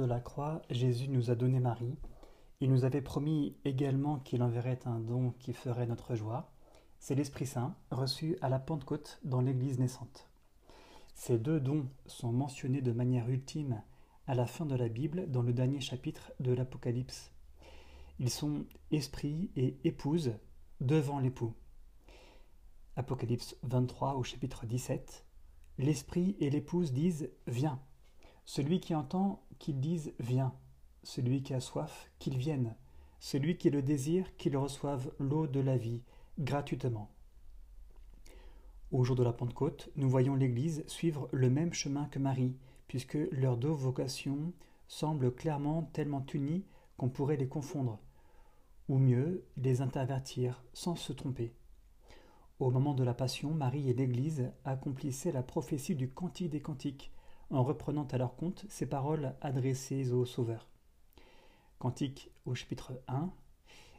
de la croix, Jésus nous a donné Marie. Il nous avait promis également qu'il enverrait un don qui ferait notre joie. C'est l'Esprit Saint, reçu à la Pentecôte dans l'Église naissante. Ces deux dons sont mentionnés de manière ultime à la fin de la Bible dans le dernier chapitre de l'Apocalypse. Ils sont esprit et épouse devant l'époux. Apocalypse 23 au chapitre 17. L'esprit et l'épouse disent Viens. Celui qui entend qu'il dise Viens. Celui qui a soif, qu'il vienne. Celui qui le désire, qu'il reçoive l'eau de la vie gratuitement. Au jour de la Pentecôte, nous voyons l'Église suivre le même chemin que Marie, puisque leurs deux vocations semblent clairement tellement unies qu'on pourrait les confondre, ou mieux, les intervertir sans se tromper. Au moment de la Passion, Marie et l'Église accomplissaient la prophétie du Cantique des Cantiques, en reprenant à leur compte ces paroles adressées au Sauveur. Cantique au chapitre 1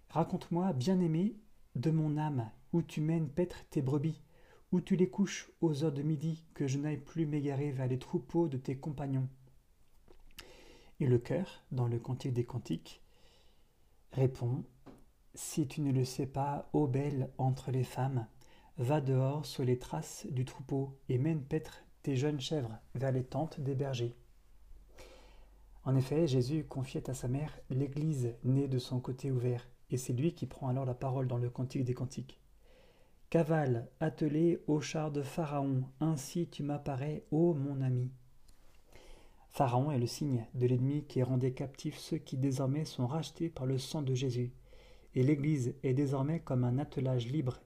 Raconte-moi, bien-aimé, de mon âme, où tu mènes paître tes brebis, où tu les couches aux heures de midi, que je n'aille plus m'égarer vers les troupeaux de tes compagnons. Et le cœur, dans le Cantique des Cantiques, répond Si tu ne le sais pas, ô belle entre les femmes, Va dehors sur les traces du troupeau et mène paître tes jeunes chèvres vers les tentes des bergers. En effet, Jésus confiait à sa mère l'Église née de son côté ouvert, et c'est lui qui prend alors la parole dans le Cantique des Cantiques. Cavale, attelé au char de Pharaon, ainsi tu m'apparais, ô mon ami. Pharaon est le signe de l'ennemi qui rendait captifs ceux qui désormais sont rachetés par le sang de Jésus, et l'Église est désormais comme un attelage libre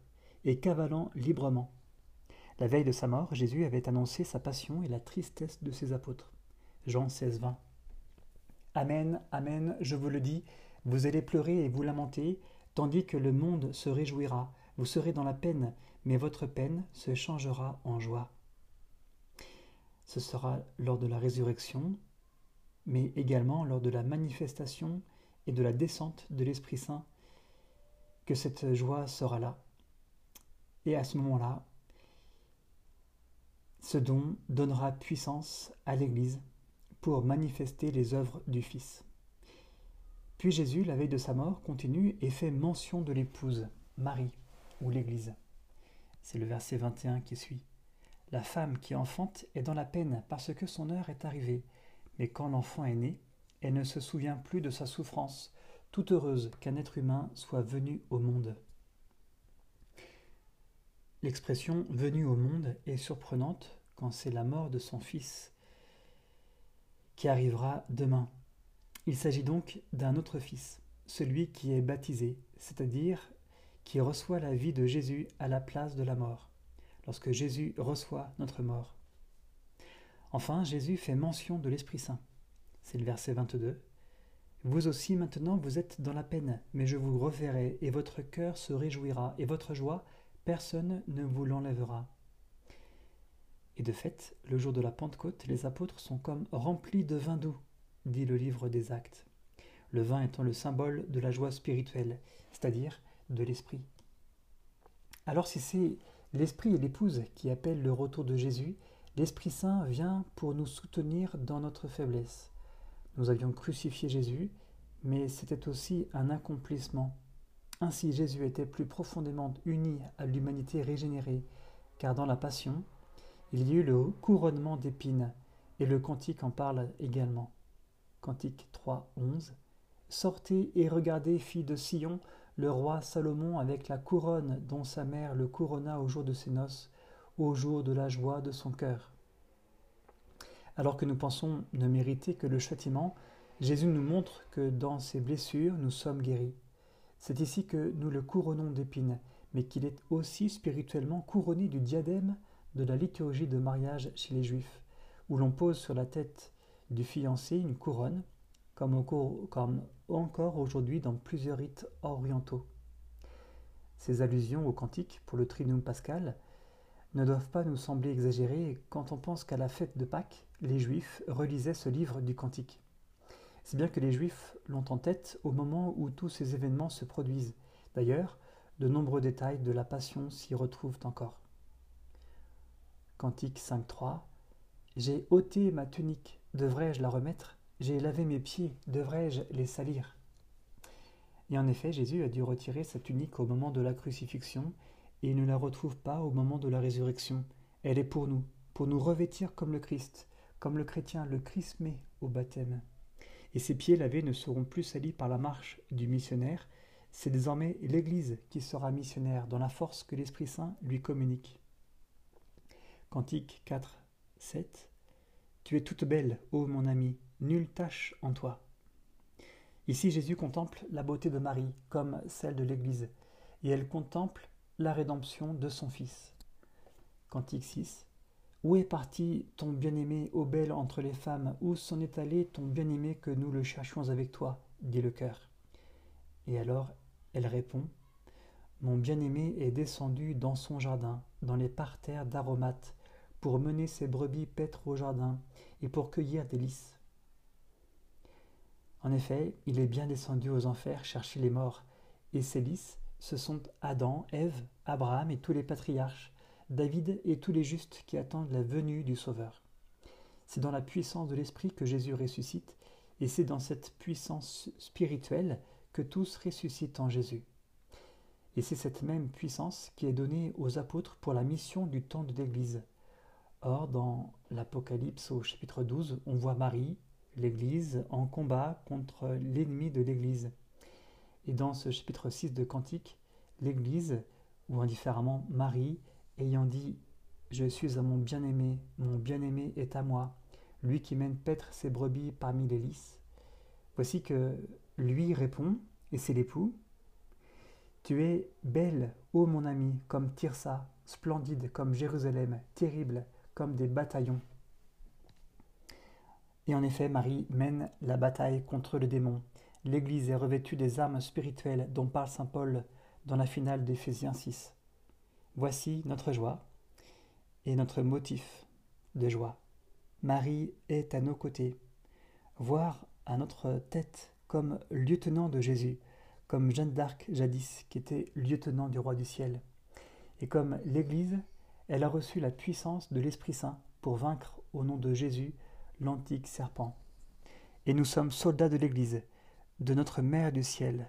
et cavalant librement. La veille de sa mort, Jésus avait annoncé sa passion et la tristesse de ses apôtres. Jean 16, 20. Amen, Amen, je vous le dis, vous allez pleurer et vous lamenter, tandis que le monde se réjouira. Vous serez dans la peine, mais votre peine se changera en joie. Ce sera lors de la résurrection, mais également lors de la manifestation et de la descente de l'Esprit Saint que cette joie sera là. Et à ce moment-là, ce don donnera puissance à l'Église pour manifester les œuvres du Fils. Puis Jésus, la veille de sa mort, continue et fait mention de l'épouse, Marie, ou l'Église. C'est le verset 21 qui suit. La femme qui enfante est dans la peine parce que son heure est arrivée, mais quand l'enfant est né, elle ne se souvient plus de sa souffrance, toute heureuse qu'un être humain soit venu au monde. L'expression venu au monde est surprenante quand c'est la mort de son fils qui arrivera demain. Il s'agit donc d'un autre fils, celui qui est baptisé, c'est-à-dire qui reçoit la vie de Jésus à la place de la mort, lorsque Jésus reçoit notre mort. Enfin, Jésus fait mention de l'Esprit Saint. C'est le verset 22. Vous aussi maintenant vous êtes dans la peine, mais je vous reverrai, et votre cœur se réjouira, et votre joie personne ne vous l'enlèvera. Et de fait, le jour de la Pentecôte, les apôtres sont comme remplis de vin doux, dit le livre des Actes, le vin étant le symbole de la joie spirituelle, c'est-à-dire de l'Esprit. Alors si c'est l'Esprit et l'Épouse qui appellent le retour de Jésus, l'Esprit Saint vient pour nous soutenir dans notre faiblesse. Nous avions crucifié Jésus, mais c'était aussi un accomplissement ainsi Jésus était plus profondément uni à l'humanité régénérée, car dans la Passion, il y eut le couronnement d'épines, et le cantique en parle également. Cantique 3, 11. Sortez et regardez, fille de Sion, le roi Salomon avec la couronne dont sa mère le couronna au jour de ses noces, au jour de la joie de son cœur. Alors que nous pensons ne mériter que le châtiment, Jésus nous montre que dans ses blessures nous sommes guéris. C'est ici que nous le couronnons d'épines, mais qu'il est aussi spirituellement couronné du diadème de la liturgie de mariage chez les Juifs, où l'on pose sur la tête du fiancé une couronne, comme, encore aujourd'hui dans plusieurs rites orientaux. Ces allusions au cantique pour le Trinum pascal ne doivent pas nous sembler exagérées quand on pense qu'à la fête de Pâques, les Juifs relisaient ce livre du cantique. C'est bien que les Juifs l'ont en tête au moment où tous ces événements se produisent. D'ailleurs, de nombreux détails de la Passion s'y retrouvent encore. Cantique 5.3 J'ai ôté ma tunique, devrais-je la remettre? J'ai lavé mes pieds, devrais-je les salir? Et en effet, Jésus a dû retirer sa tunique au moment de la crucifixion, et ne la retrouve pas au moment de la résurrection. Elle est pour nous, pour nous revêtir comme le Christ, comme le chrétien le chrismé au baptême. Et ses pieds lavés ne seront plus salis par la marche du missionnaire, c'est désormais l'Église qui sera missionnaire dans la force que l'Esprit Saint lui communique. Cantique 4, 7 Tu es toute belle, ô mon ami, nulle tache en toi. Ici, Jésus contemple la beauté de Marie comme celle de l'Église, et elle contemple la rédemption de son Fils. Cantique 6 Où est parti ton bien-aimé, ô belle entre les femmes? Où s'en est allé ton bien-aimé que nous le cherchions avec toi? dit le cœur. Et alors elle répond Mon bien-aimé est descendu dans son jardin, dans les parterres d'aromates, pour mener ses brebis paître au jardin et pour cueillir des lys. En effet, il est bien descendu aux enfers chercher les morts, et ces lys, ce sont Adam, Ève, Abraham et tous les patriarches, David et tous les justes qui attendent la venue du Sauveur. C'est dans la puissance de l'Esprit que Jésus ressuscite, et c'est dans cette puissance spirituelle que tous ressuscitent en Jésus. Et c'est cette même puissance qui est donnée aux apôtres pour la mission du temps de l'Église. Or, dans l'Apocalypse au chapitre 12, on voit Marie, l'Église, en combat contre l'ennemi de l'Église. Et dans ce chapitre 6 de Cantique, l'Église, ou indifféremment Marie, ayant dit Je suis à mon bien-aimé, mon bien-aimé est à moi, lui qui mène paître ses brebis parmi les lys. Voici que lui répond, et c'est l'époux, Tu es belle, ô mon ami, comme Tirsa, splendide comme Jérusalem, terrible comme des bataillons. Et en effet, Marie mène la bataille contre le démon. L'Église est revêtue des armes spirituelles dont parle Saint Paul dans la finale d'Éphésiens 6. Voici notre joie et notre motif de joie. Marie est à nos côtés. Voir à notre tête comme lieutenant de Jésus, comme Jeanne d'Arc jadis, qui était lieutenant du roi du ciel. Et comme l'Église, elle a reçu la puissance de l'Esprit Saint pour vaincre au nom de Jésus l'antique serpent. Et nous sommes soldats de l'Église, de notre Mère du ciel,